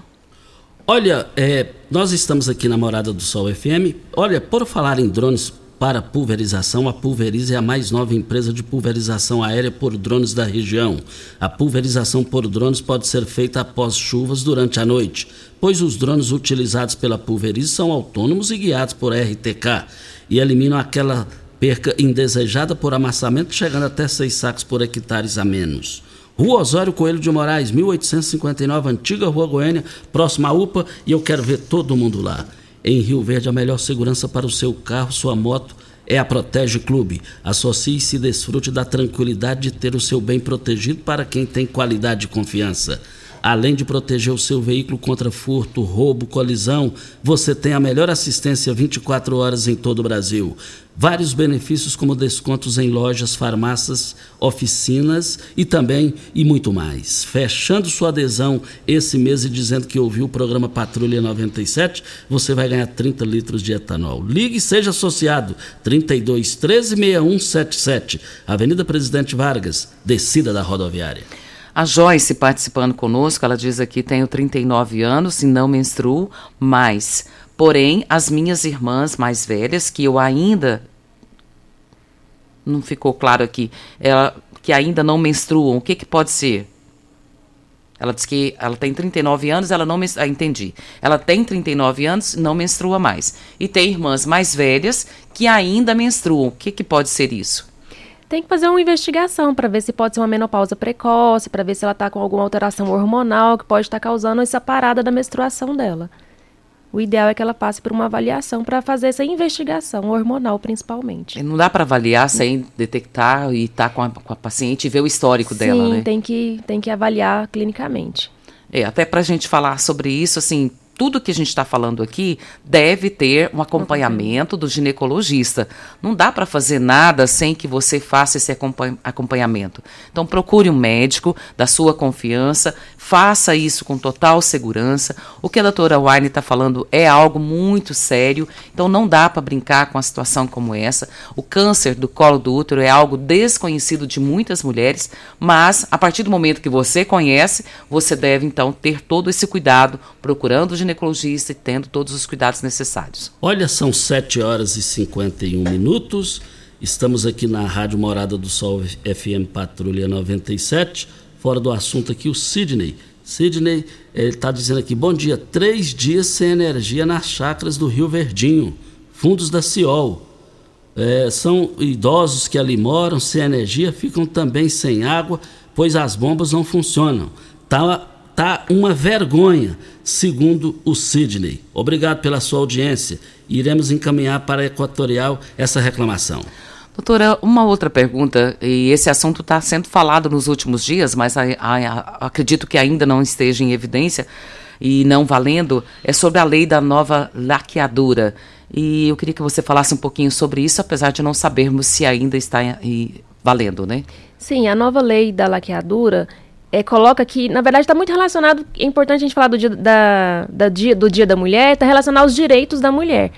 Olha, é, nós estamos aqui na Morada do Sol FM. Olha, por falar em drones para pulverização, a Pulverize é a mais nova empresa de pulverização aérea por drones da região. A pulverização por drones pode ser feita após chuvas durante a noite, pois os drones utilizados pela Pulverize são autônomos e guiados por RTK e eliminam aquela perca indesejada por amassamento, chegando até seis sacos por hectares a menos. Rua Osório Coelho de Moraes, 1859, antiga Rua Goiânia, próxima à UPA, e eu quero ver todo mundo lá. Em Rio Verde, a melhor segurança para o seu carro, sua moto, é a Protege Clube. Associe-se e desfrute da tranquilidade de ter o seu bem protegido para quem tem qualidade e confiança. Além de proteger o seu veículo contra furto, roubo, colisão, você tem a melhor assistência 24 horas em todo o Brasil. Vários benefícios como descontos em lojas, farmácias, oficinas e também e muito mais. Fechando sua adesão esse mês e dizendo que ouviu o programa Patrulha 97, você vai ganhar 30 litros de etanol. Ligue e seja associado 32 13 6177, Avenida Presidente Vargas, descida da rodoviária. A Joyce participando conosco, ela diz aqui: tenho 39 anos e não menstruo mais. Porém, as minhas irmãs mais velhas, que eu ainda. Não ficou claro aqui. Ela, que ainda não menstruam, o que, que pode ser? Ela diz que ela tem 39 anos, ela não menstrua. Ah, entendi. Ela tem 39 anos, não menstrua mais. E tem irmãs mais velhas que ainda menstruam. O que, que pode ser isso? Tem que fazer uma investigação para ver se pode ser uma menopausa precoce, para ver se ela está com alguma alteração hormonal que pode estar tá causando essa parada da menstruação dela. O ideal é que ela passe por uma avaliação para fazer essa investigação hormonal, principalmente. E não dá para avaliar sem detectar e estar tá com, com, a paciente e ver o histórico Sim, dela, né? Sim, tem que, tem que avaliar clinicamente. É, até para a gente falar sobre isso, assim, tudo que a gente está falando aqui deve ter um acompanhamento do ginecologista. Não dá para fazer nada sem que você faça esse acompanhamento. Então, procure um médico da sua confiança, faça isso com total segurança. O que a doutora Wine está falando é algo muito sério, então não dá para brincar com uma situação como essa. O câncer do colo do útero é algo desconhecido de muitas mulheres, mas a partir do momento que você conhece, você deve então ter todo esse cuidado, procurando o ginecologista e tendo todos os cuidados necessários. Olha, são 7 horas e 51 minutos. Estamos aqui na Rádio Morada do Sol FM Patrulha 97. Fora do assunto aqui, o Sidney. Sidney, ele está dizendo aqui: bom dia, três dias sem energia nas chacras do Rio Verdinho, fundos da Ciol. É, são idosos que ali moram sem energia, ficam também sem água, pois as bombas não funcionam. Tá tá uma vergonha, segundo o Sidney. Obrigado pela sua audiência. Iremos encaminhar para a Equatorial essa reclamação. Doutora, uma outra pergunta, e esse assunto está sendo falado nos últimos dias, mas a, a, a, acredito que ainda não esteja em evidência e não valendo, é sobre a lei da nova laqueadura. E eu queria que você falasse um pouquinho sobre isso, apesar de não sabermos se ainda está valendo, né? Sim, a nova lei da laqueadura, é, coloca que, na verdade, está muito relacionado. É importante a gente falar do dia da, da dia, do dia da mulher, está relacionado aos direitos da mulher.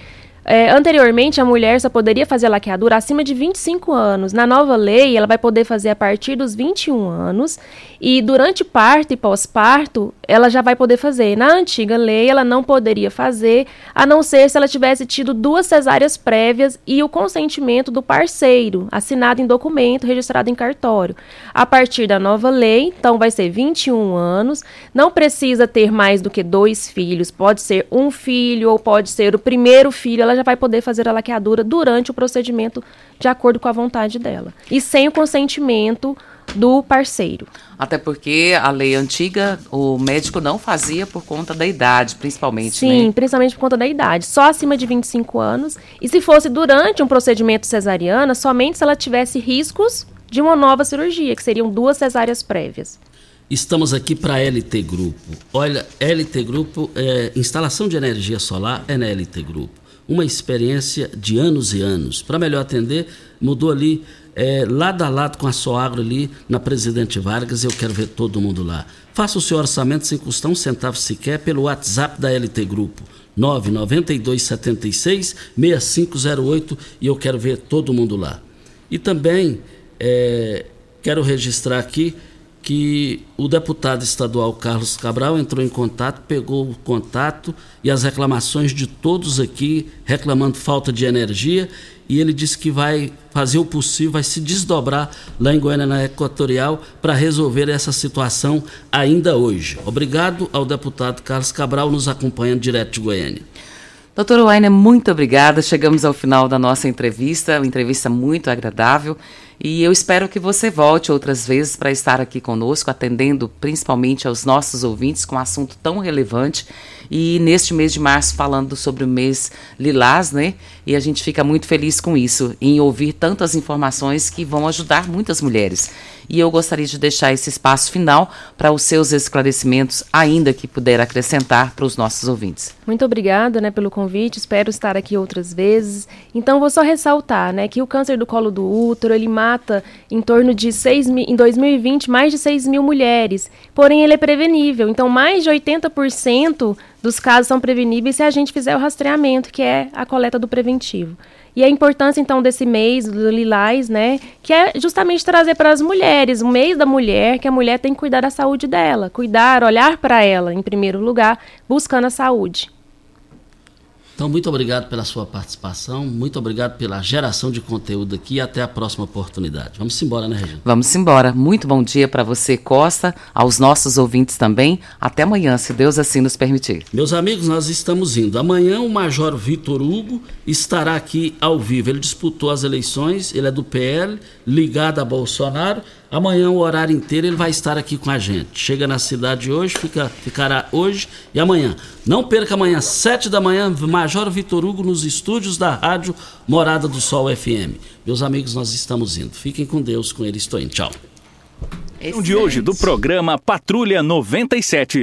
É, anteriormente, a mulher só poderia fazer laqueadura acima de 25 anos. Na nova lei, ela vai poder fazer a partir dos 21 anos. E durante parto e pós-parto, ela já vai poder fazer. Na antiga lei, ela não poderia fazer, a não ser se ela tivesse tido duas cesáreas prévias e o consentimento do parceiro, assinado em documento, registrado em cartório. A partir da nova lei, então vai ser 21 anos. Não precisa ter mais do que dois filhos. Pode ser um filho ou pode ser o primeiro filho. Ela já vai poder fazer a laqueadura durante o procedimento de acordo com a vontade dela. E sem o consentimento do parceiro. Até porque a lei antiga, o médico não fazia por conta da idade, principalmente. Sim, né? principalmente por conta da idade. Só acima de 25 anos. E se fosse durante um procedimento cesariana, somente se ela tivesse riscos de uma nova cirurgia, que seriam duas cesáreas prévias. Estamos aqui para a LT Grupo. Olha, LT Grupo, é, instalação de energia solar é na LT Grupo uma experiência de anos e anos. Para melhor atender, mudou ali, é, lado a lado com a Soagro ali, na Presidente Vargas, eu quero ver todo mundo lá. Faça o seu orçamento sem custar um centavo sequer pelo WhatsApp da LT Grupo. 99276 6508 e eu quero ver todo mundo lá. E também é, quero registrar aqui que o deputado estadual Carlos Cabral entrou em contato, pegou o contato e as reclamações de todos aqui, reclamando falta de energia, e ele disse que vai fazer o possível, vai se desdobrar lá em Goiânia, na Equatorial, para resolver essa situação ainda hoje. Obrigado ao deputado Carlos Cabral, nos acompanhando direto de Goiânia. Doutora Wainer, muito obrigada. Chegamos ao final da nossa entrevista, uma entrevista muito agradável. E eu espero que você volte outras vezes para estar aqui conosco, atendendo principalmente aos nossos ouvintes com um assunto tão relevante. E neste mês de março, falando sobre o mês Lilás, né? E a gente fica muito feliz com isso, em ouvir tantas informações que vão ajudar muitas mulheres e eu gostaria de deixar esse espaço final para os seus esclarecimentos, ainda que puder acrescentar para os nossos ouvintes. Muito obrigada né, pelo convite, espero estar aqui outras vezes. Então, vou só ressaltar né, que o câncer do colo do útero, ele mata em torno de 6 mil, em 2020, mais de 6 mil mulheres, porém ele é prevenível, então mais de 80% dos casos são preveníveis se a gente fizer o rastreamento, que é a coleta do preventivo. E a importância, então, desse mês do Lilás, né? Que é justamente trazer para as mulheres, o mês da mulher, que a mulher tem que cuidar da saúde dela, cuidar, olhar para ela, em primeiro lugar, buscando a saúde. Então, muito obrigado pela sua participação, muito obrigado pela geração de conteúdo aqui e até a próxima oportunidade. Vamos embora, né, Regina? Vamos embora. Muito bom dia para você, Costa, aos nossos ouvintes também. Até amanhã, se Deus assim nos permitir. Meus amigos, nós estamos indo. Amanhã o Major Vitor Hugo estará aqui ao vivo. Ele disputou as eleições, ele é do PL, ligado a Bolsonaro. Amanhã, o horário inteiro, ele vai estar aqui com a gente. Chega na cidade hoje, fica, ficará hoje e amanhã. Não perca amanhã, sete da manhã, Major Vitor Hugo nos estúdios da Rádio Morada do Sol FM. Meus amigos, nós estamos indo. Fiquem com Deus, com ele estou indo. Tchau. De hoje do programa Patrulha 97